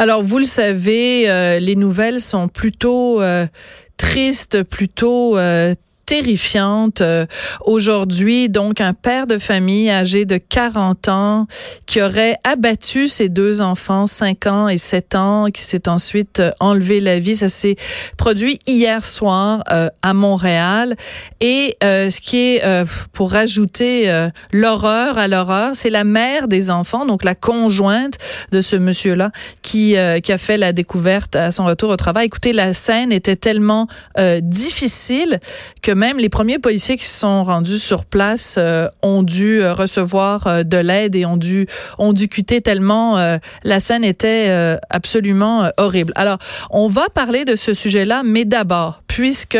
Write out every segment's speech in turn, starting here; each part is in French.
Alors, vous le savez, euh, les nouvelles sont plutôt euh, tristes, plutôt euh, terrifiante. Euh, aujourd'hui, donc, un père de famille âgé de 40 ans qui aurait abattu ses deux enfants, 5 ans et 7 ans, qui s'est ensuite euh, enlevé la vie. Ça s'est produit hier soir euh, à Montréal. Et ce qui est, pour rajouter l'horreur à l'horreur, c'est la mère des enfants, donc la conjointe de ce monsieur-là, qui, qui a fait la découverte à son retour au travail. Écoutez, la scène était tellement difficile que même les premiers policiers qui se sont rendus sur place euh, ont dû euh, recevoir euh, de l'aide et ont dû ont dû quitter tellement la scène était absolument horrible. Alors, on va parler de ce sujet-là, mais d'abord, puisque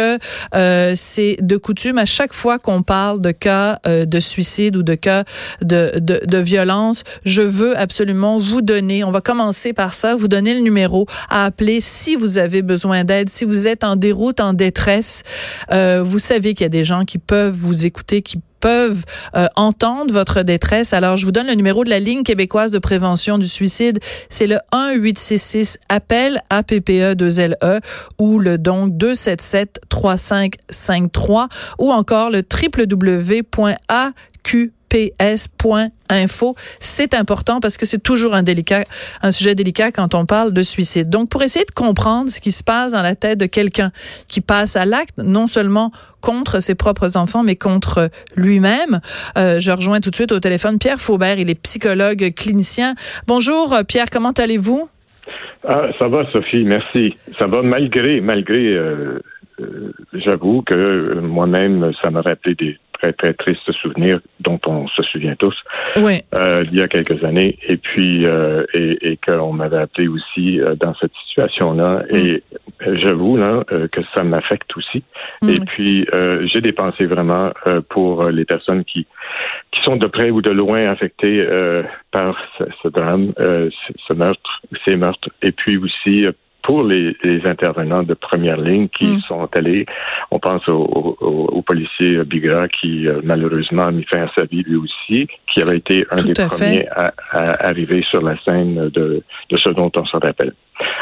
c'est de coutume à chaque fois qu'on parle de cas de suicide ou de cas de, de, de violence, je veux absolument vous donner, on va commencer par ça, vous donner le numéro à appeler si vous avez besoin d'aide, si vous êtes en déroute, en détresse, vous savez qu'il y a des gens qui peuvent vous écouter, qui peuvent euh, entendre votre détresse. Alors, je vous donne le numéro de la ligne québécoise de prévention du suicide. C'est le 1-866 appel APPE 2LE e ou le donc 277 3553 ou encore le www.aq ps.info. C'est important parce que c'est toujours un sujet délicat quand on parle de suicide. Donc, pour essayer de comprendre ce qui se passe dans la tête de quelqu'un qui passe à l'acte, non seulement contre ses propres enfants, mais contre lui-même, euh, je rejoins tout de suite au téléphone Pierre Faubert. Il est psychologue clinicien. Bonjour, Pierre. Comment allez-vous? Ah, ça va, Sophie. Merci. Ça va malgré, malgré, euh, euh, j'avoue que moi-même, ça m'a rappelé des très, très triste souvenir dont on se souvient tous oui. euh, il y a quelques années et puis euh, et, et qu'on m'avait appelé aussi euh, dans cette situation-là mm. et euh, j'avoue là que ça m'affecte aussi mm. et puis j'ai des pensées vraiment pour les personnes qui qui sont de près ou de loin affectées par ce, ce drame, ce meurtre, ces meurtres et puis aussi pour les, intervenants de première ligne qui mm. sont allés. On pense au, au, policier Bigra qui euh, malheureusement a mis fin à sa vie lui aussi, qui avait été un des premiers à, arriver sur la scène de, de ce dont on se rappelle.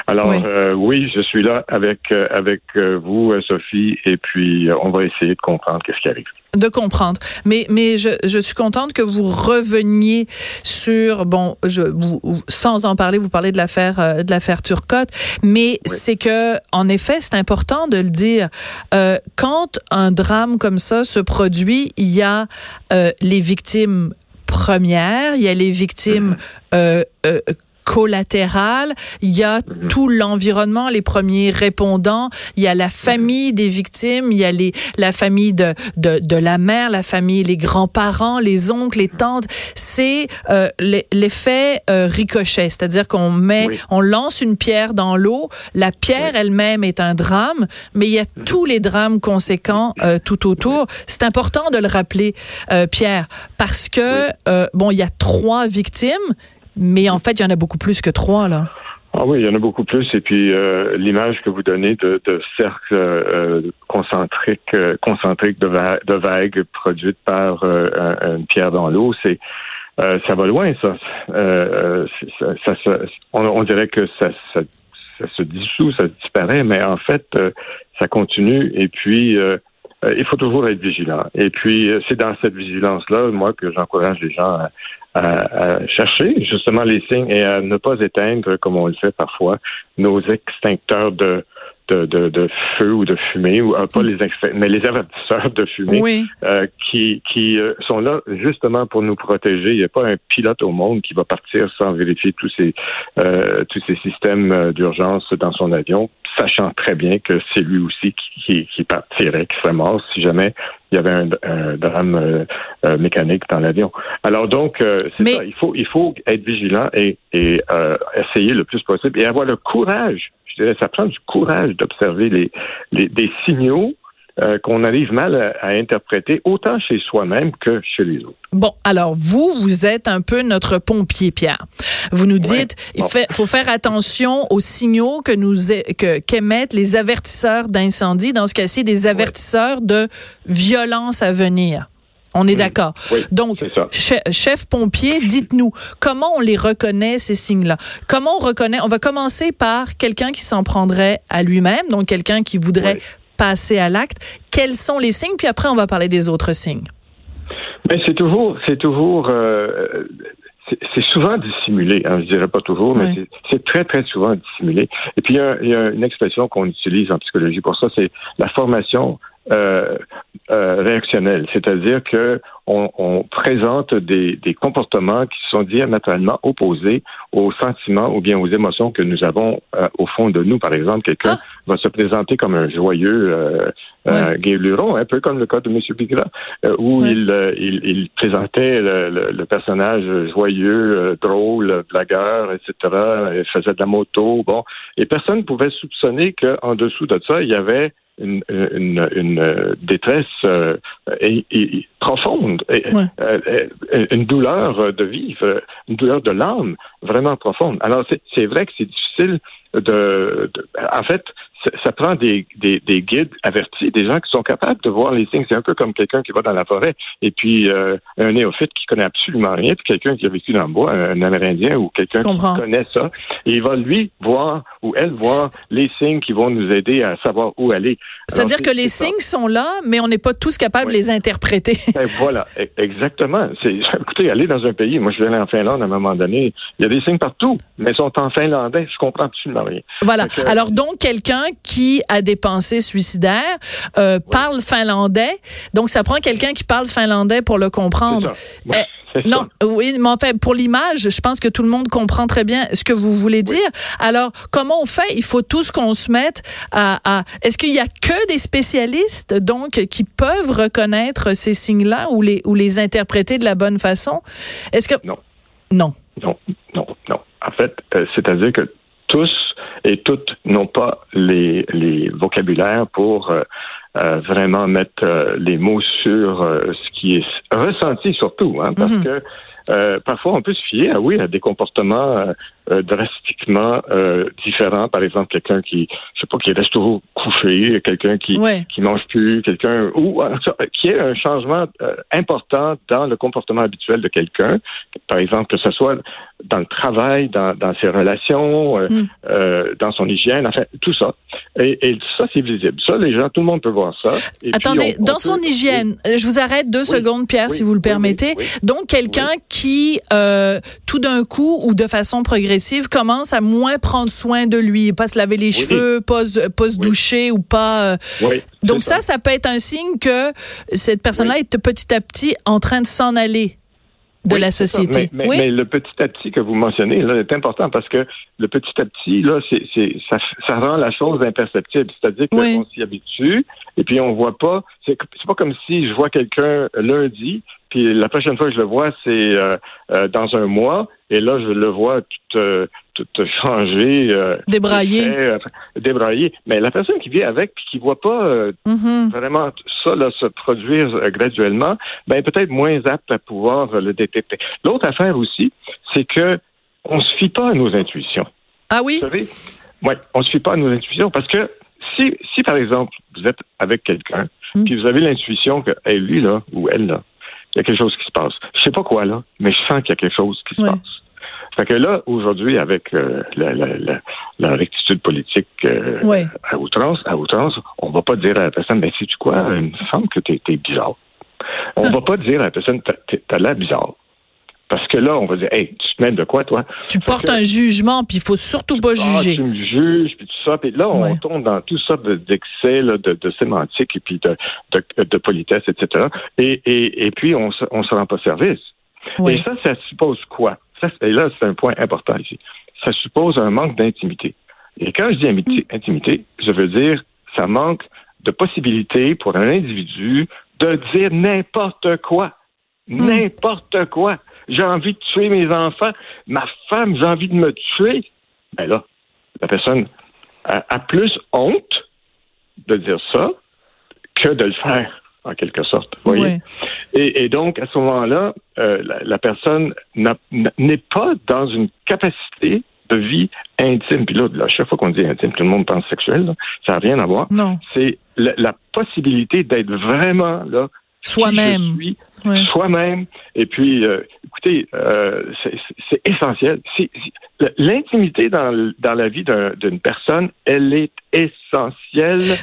Alors oui. Euh, oui, je suis là avec euh, avec vous, Sophie, et puis on va essayer de comprendre qu'est-ce qui arrive. De comprendre, mais mais je, je suis contente que vous reveniez sur bon, je vous, sans en parler, vous parlez de l'affaire de l'affaire Turcotte, mais c'est que en effet, c'est important de le dire. Euh, quand un drame comme ça se produit, il y a euh, les victimes premières, il y a les victimes mm-hmm. euh, collatéral, il y a mhm. tout l'environnement, les premiers répondants, il y a la famille des victimes, il y a les, la famille de, de, de la mère, la famille, les grands-parents, les oncles, les tantes. C'est euh, l'effet euh, ricochet, c'est-à-dire qu'on met, on lance une pierre dans l'eau, la pierre elle-même est un drame, mais il y a mhm. tous les drames conséquents euh, tout autour. C'est important de le rappeler, euh, Pierre, parce que, euh, bon, il y a trois victimes, mais en fait, il y en a beaucoup plus que trois, là. Ah oui, il y en a beaucoup plus. Et puis euh, l'image que vous donnez de, de cercle euh, euh, concentrique de, de vagues produites par une pierre dans l'eau, c'est ça va loin, ça. on, dirait que ça, ça, se dissout, ça disparaît, mais en fait, ça continue. Et puis il faut toujours être vigilant. Et puis c'est dans cette vigilance-là, moi, que j'encourage les gens à à, chercher justement les signes et à ne pas éteindre, comme on le fait parfois, nos extincteurs de, de, de, feu ou de fumée, ou euh, pas les mais les avertisseurs de fumée euh, qui, qui euh, sont là justement pour nous protéger. Il n'y a pas un pilote au monde qui va partir sans vérifier tous ces tous ces systèmes d'urgence dans son avion. Sachant très bien que c'est lui aussi qui, qui, partirait, qui serait mort si jamais il y avait un, drame euh, euh, mécanique dans l'avion. Alors donc, c'est ça, il faut, il faut être vigilant et, et essayer le plus possible et avoir le courage, je dirais, ça prend du courage d'observer les, les, des signaux euh, qu'on arrive mal à, interpréter autant chez soi-même que chez les autres. Bon, alors vous, vous êtes un peu notre pompier, Pierre. Vous nous dites, il faut faire attention aux signaux que nous que qu'émettent les avertisseurs d'incendie, dans ce cas-ci des avertisseurs de violence à venir. On est d'accord. Donc, chef pompier, dites-nous comment on les reconnaît ces signes-là? Comment on reconnaît On va commencer par quelqu'un qui s'en prendrait à lui-même, donc quelqu'un qui voudrait passer à l'acte. Quels sont les signes? Puis après, on va parler des autres signes. Mais c'est toujours, c'est toujours, euh, c'est souvent dissimulé. Hein, je dirais pas toujours, mais c'est très très souvent dissimulé. Et puis il y a, une expression qu'on utilise en psychologie pour ça, c'est la formation euh, euh, réactionnelle, c'est-à-dire que on, présente des, des, comportements qui sont diamétralement opposés aux sentiments ou bien aux émotions que nous avons euh, au fond de nous. Par exemple, quelqu'un ah! va se présenter comme un joyeux euh, euh un peu comme le cas de M. Bigra, euh, où il, il, il, présentait le, le, personnage joyeux, drôle, blagueur, etc. Il faisait de la moto, bon, et personne ne pouvait soupçonner qu'en dessous de ça, il y avait une, une, une détresse euh, et, profonde, et, euh, une douleur de vivre, une douleur de l'âme vraiment profonde. Alors c'est vrai que c'est difficile de, en fait, ça prend des, des, des, guides avertis, des gens qui sont capables de voir les signes. C'est un peu comme quelqu'un qui va dans la forêt et puis euh, un néophyte qui connaît absolument rien, puis quelqu'un qui a vécu dans le bois, un Amérindien ou quelqu'un qui connaît ça, et il va lui voir ou elle voir les signes qui vont nous aider à savoir où aller. C'est-à-dire que les signes sont là, mais on n'est pas tous capables de les interpréter. Ben, voilà, e, exactement. Écoutez, aller dans un pays, moi je vais aller en Finlande à un moment donné, il y a des signes partout, mais ils sont en finlandais, je comprends absolument rien. Voilà. Alors donc quelqu'un qui a des pensées suicidaires euh, parle finlandais. Donc, ça prend quelqu'un qui parle finlandais pour le comprendre. Eh, non, oui, mais en fait, pour l'image, je pense que tout le monde comprend très bien ce que vous voulez dire. Alors, comment on fait? Il faut tous qu'on se mette à. à Est-ce qu'il y a que des spécialistes donc qui peuvent reconnaître ces signes-là ou les ou les interpréter de la bonne façon? Est-ce que non, non, non, non, non. En fait, euh, c'est-à-dire que tous et toutes n'ont pas les, les vocabulaires pour euh, euh, vraiment mettre euh, les mots sur ce qui est ressenti surtout, hein, parce mhm. que parfois on peut se fier, ah oui, à des comportements drastiquement différents. Par exemple, quelqu'un qui, je sais pas, qui reste toujours couché, quelqu'un qui qui mange plus, quelqu'un ou qui est un changement important dans le comportement habituel de quelqu'un. Par exemple, que ce soit dans le travail, dans, dans ses relations, mm. dans son hygiène, enfin, tout ça. Et, et ça, c'est visible. Ça, les gens, tout le monde peut voir ça. Attendez, dans son hygiène, je vous arrête deux secondes, Pierre, si vous le permettez. Donc, quelqu'un qui, euh, tout d'un coup ou de façon progressive, commence à moins prendre soin de lui, pas se laver les cheveux, pas, pas se doucher ou pas. Euh, donc ça, ça, ça peut être un signe que cette personne-là est petit à petit en train de s'en aller de la société. Mais, mais, le petit à petit que vous mentionnez là est important parce que le petit à petit là, c'est, c'est ça, ça, rend la chose imperceptible. C'est-à-dire qu'on s'y habitue et puis on voit pas. C'est, c'est pas comme si je vois quelqu'un lundi puis la prochaine fois que je le vois, c'est euh, euh, dans un mois. Et là, je le vois tout, euh, tout changer. débraillé. débraillé. Mais la personne qui vit avec puis qui voit pas mm-hmm. vraiment ça là, se produire graduellement, ben peut-être moins apte à pouvoir le détecter. L'autre affaire aussi, c'est que on se fie pas à nos intuitions. Ah oui? Vous savez? Oui, on se fie pas à nos intuitions parce que si, si par exemple, vous êtes avec quelqu'un, mm. puis vous avez l'intuition que hey, lui, là, ou elle, là, il y a quelque chose qui se passe. Je sais pas quoi, là, mais je sens qu'il y a quelque chose qui se passe. Fait que là, aujourd'hui, avec euh, la, la, la, rectitude politique euh, à outrance, à outrance, on va pas dire à la personne, mais sais-tu quoi, il me semble que tu es, bizarre. On ne va pas dire à la personne, t'as l'air bizarre. Parce que là, on va dire, hey, tu te mets de quoi, toi? Tu portes un jugement, puis il faut surtout pas ah, juger. tu me juges, puis tout ça. Puis là, on tombe dans tout ça d'excès, de, de, sémantique, et puis de, politesse, etc. Et, et, et puis, on ne se rend pas service. Et ça, ça suppose quoi? Ça, et là, c'est un point important ici. Ça suppose un manque d'intimité. Et quand je dis intimité, mm. intimité, je veux dire, ça manque de possibilité pour un individu de dire n'importe quoi. Mm. N'importe quoi. J'ai envie de tuer mes enfants. Ma femme, j'ai envie de me tuer. Ben là, la personne a, plus honte de dire ça que de le faire, en quelque sorte. Voyez? Et, donc, à ce moment-là, euh, la, personne n'est pas dans une capacité de vie intime. Puis là, à chaque fois qu'on dit intime, tout le monde pense sexuel. Ça n'a rien à voir. Non. C'est la, possibilité d'être vraiment là. Soi-même. Soi-même. Et puis, euh, écoutez, euh, c'est essentiel. L'intimité dans, dans la vie d'une personne, elle est essentielle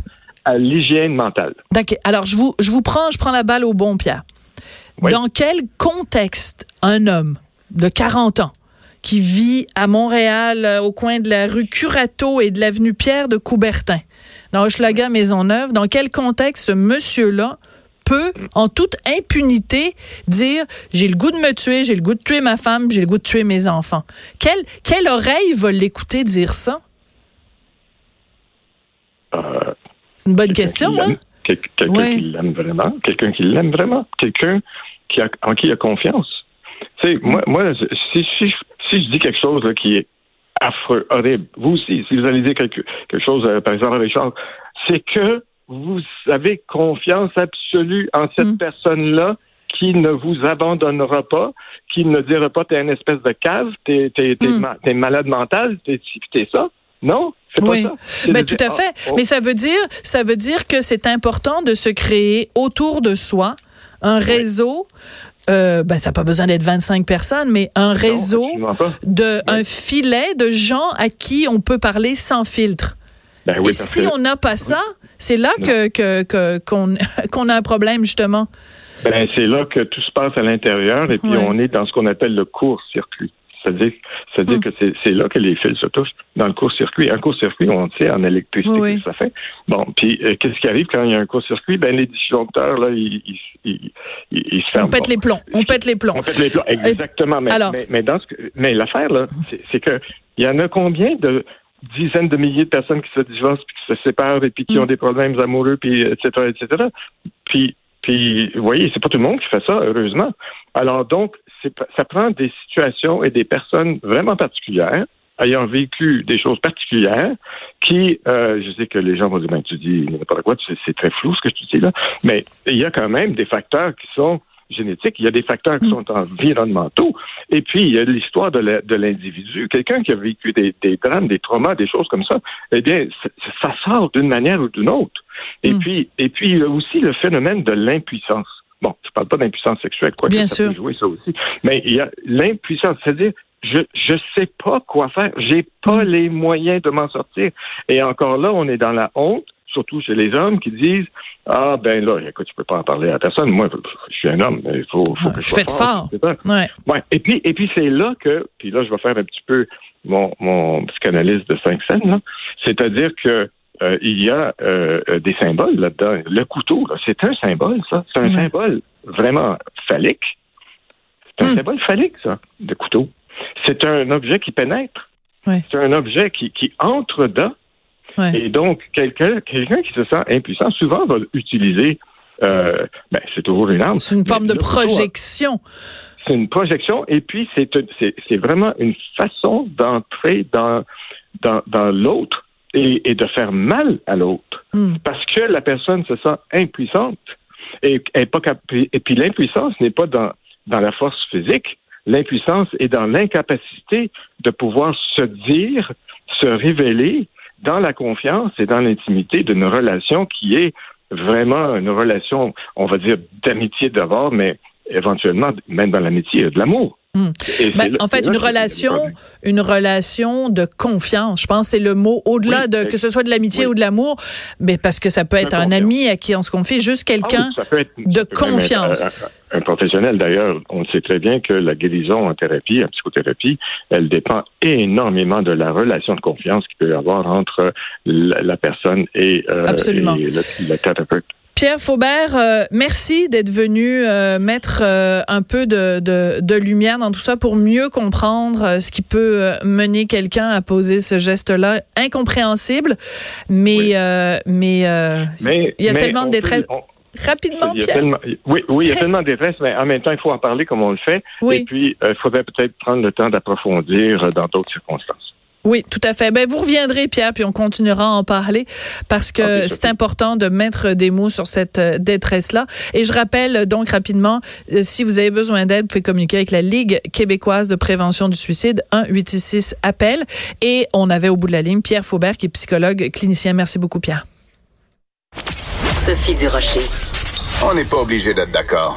à l'hygiène mentale. D'accord. Alors, je vous, je vous prends, je prends la balle au bon, Pierre. Dans quel contexte un homme de 40 ans qui vit à Montréal, euh, au coin de la rue Curato et de l'avenue Pierre de Coubertin, dans Hochelaga Maisonneuve, dans quel contexte ce monsieur-là peut, en toute impunité, dire j'ai le goût de me tuer, j'ai le goût de tuer ma femme, j'ai le goût de tuer mes enfants. Quelle, quelle oreille va l'écouter dire ça? Euh, C'est une bonne question, hein? Quelqu'un qui l'aime vraiment, quelqu'un qui l'aime vraiment, quelqu'un qui a, en qui il a confiance. Tu sais, moi, moi si, si, si, je dis quelque chose qui est affreux, horrible, vous aussi, si vous allez dire quelque, quelque chose, euh, par exemple avec Charles, c'est que vous avez confiance absolue en cette mm. personne-là qui ne vous abandonnera pas, qui ne dira pas t'es une espèce de cave, t'es es, mm. malade mental, t'es es ça. Non, oui. Pas ça. Ben, tout à fait. Ah, oh. Mais ça veut dire, ça veut dire que c'est important de se créer autour de soi un réseau. Euh, ben, ça n'a pas besoin d'être 25 personnes, mais un réseau de, un filet de gens à qui on peut parler sans filtre. Ben Et si on n'a pas ça, c'est là que qu'on a un problème justement. Ben, c'est là que tout se passe à l'intérieur et puis on est dans ce qu'on appelle le court-circuit. C'est-à-dire, c'est-à-dire hmm. que c'est là que les fils se touchent, dans le court-circuit. Un court-circuit, on sait en électricité ça fait. Bon, puis euh, qu'est-ce qui arrive quand il y a un court-circuit? Ben, les disjoncteurs, là, ils, ils, ils, se ferment. On pète les plombs. On pète les plombs. On pète les plombs, exactement. Mais, mais, dans ce mais l'affaire, là, c'est que il y en a combien de dizaines de milliers de personnes qui se divorcent, puis qui se séparent, et puis qui hmm. ont des problèmes amoureux, puis etc., etc. Puis, puis, vous voyez, c'est pas tout le monde qui fait ça, heureusement. Alors donc, ça prend des situations et des personnes vraiment particulières ayant vécu des choses particulières qui, euh, je sais que les gens vont dire, ben, tu dis n'importe quoi, c'est très flou ce que tu dis là, mais il y a quand même des facteurs qui sont génétiques, il y a des facteurs qui mm. sont environnementaux, et puis il y a l'histoire de l'individu. Quelqu'un qui a vécu des, drames, des traumas, des choses comme ça, eh bien, ça, sort d'une manière ou d'une autre. Et mm. puis, et puis il y a aussi le phénomène de l'impuissance. Bon, je parle pas d'impuissance sexuelle, quoi Bien ça peut jouer ça aussi. Mais il y a l'impuissance, c'est-à-dire je je sais pas quoi faire, j'ai pas mm. les moyens de m'en sortir. Et encore là, on est dans la honte, surtout chez les hommes qui disent ah ben là, écoute, tu peux pas en parler à personne. Moi, je suis un homme, il faut, faut que je, je fais fort. Ouais. ouais. Et puis et puis c'est là que puis là je vais faire un petit peu mon mon psychanalyse de cinq scènes c'est-à-dire que euh, il y a euh, euh, des symboles là-dedans. Le couteau, c'est un symbole, ça. C'est un symbole vraiment phallique. C'est un hmm. symbole phallique, ça, de couteau. C'est un objet qui pénètre. C'est un objet qui, qui entre dedans. Et donc, quelqu'un quelqu'un qui se sent impuissant, souvent va utiliser, ben, c'est toujours une arme. C'est une forme de projection. C'est une projection, et puis c'est vraiment une façon d'entrer dans, dans, dans l'autre et, de faire mal à l'autre. Hmm. Parce que la personne se sent impuissante. Et, et, pas et puis l'impuissance n'est pas dans, dans la force physique. L'impuissance est dans l'incapacité de pouvoir se dire, se révéler dans la confiance et dans l'intimité d'une relation qui est vraiment une relation, on va dire, d'amitié d'abord, mais éventuellement, même dans l'amitié, de l'amour. Hmm. Ben, en fait, une relation, une relation de confiance. Je pense que c'est le mot au-delà de que ce soit de l'amitié ou de l'amour, mais parce que ça peut être un ami à qui on se confie, juste quelqu'un ah de confiance. Un, professionnel d'ailleurs, on sait très bien que la guérison en thérapie, en psychothérapie, elle dépend énormément de la relation de confiance qu'il peut y avoir entre la, personne et, euh, et le, le thérapeute. Pierre Faubert, euh, merci d'être venu euh, mettre euh, un peu de, de, de, lumière dans tout ça pour mieux comprendre ce qui peut mener quelqu'un à poser ce geste-là incompréhensible, mais mais, il y a tellement de détresse. Rapidement, Pierre. oui, oui, il y a tellement de détresse, mais en même temps, il faut en parler comme on le fait. Et puis, il faudrait peut-être prendre le temps d'approfondir dans d'autres circonstances. Oui, tout à fait. Ben, vous reviendrez, Pierre, puis on continuera à en parler parce que c'est important de mettre des mots sur cette euh, détresse-là. Et je rappelle donc rapidement, euh, si vous avez besoin d'aide, vous pouvez communiquer avec la Ligue québécoise de prévention du suicide, 1-866-APPEL. Et on avait au bout de la ligne Pierre Faubert, qui est psychologue clinicien. Merci beaucoup, Pierre. Sophie Durocher. On n'est pas obligé d'être d'accord.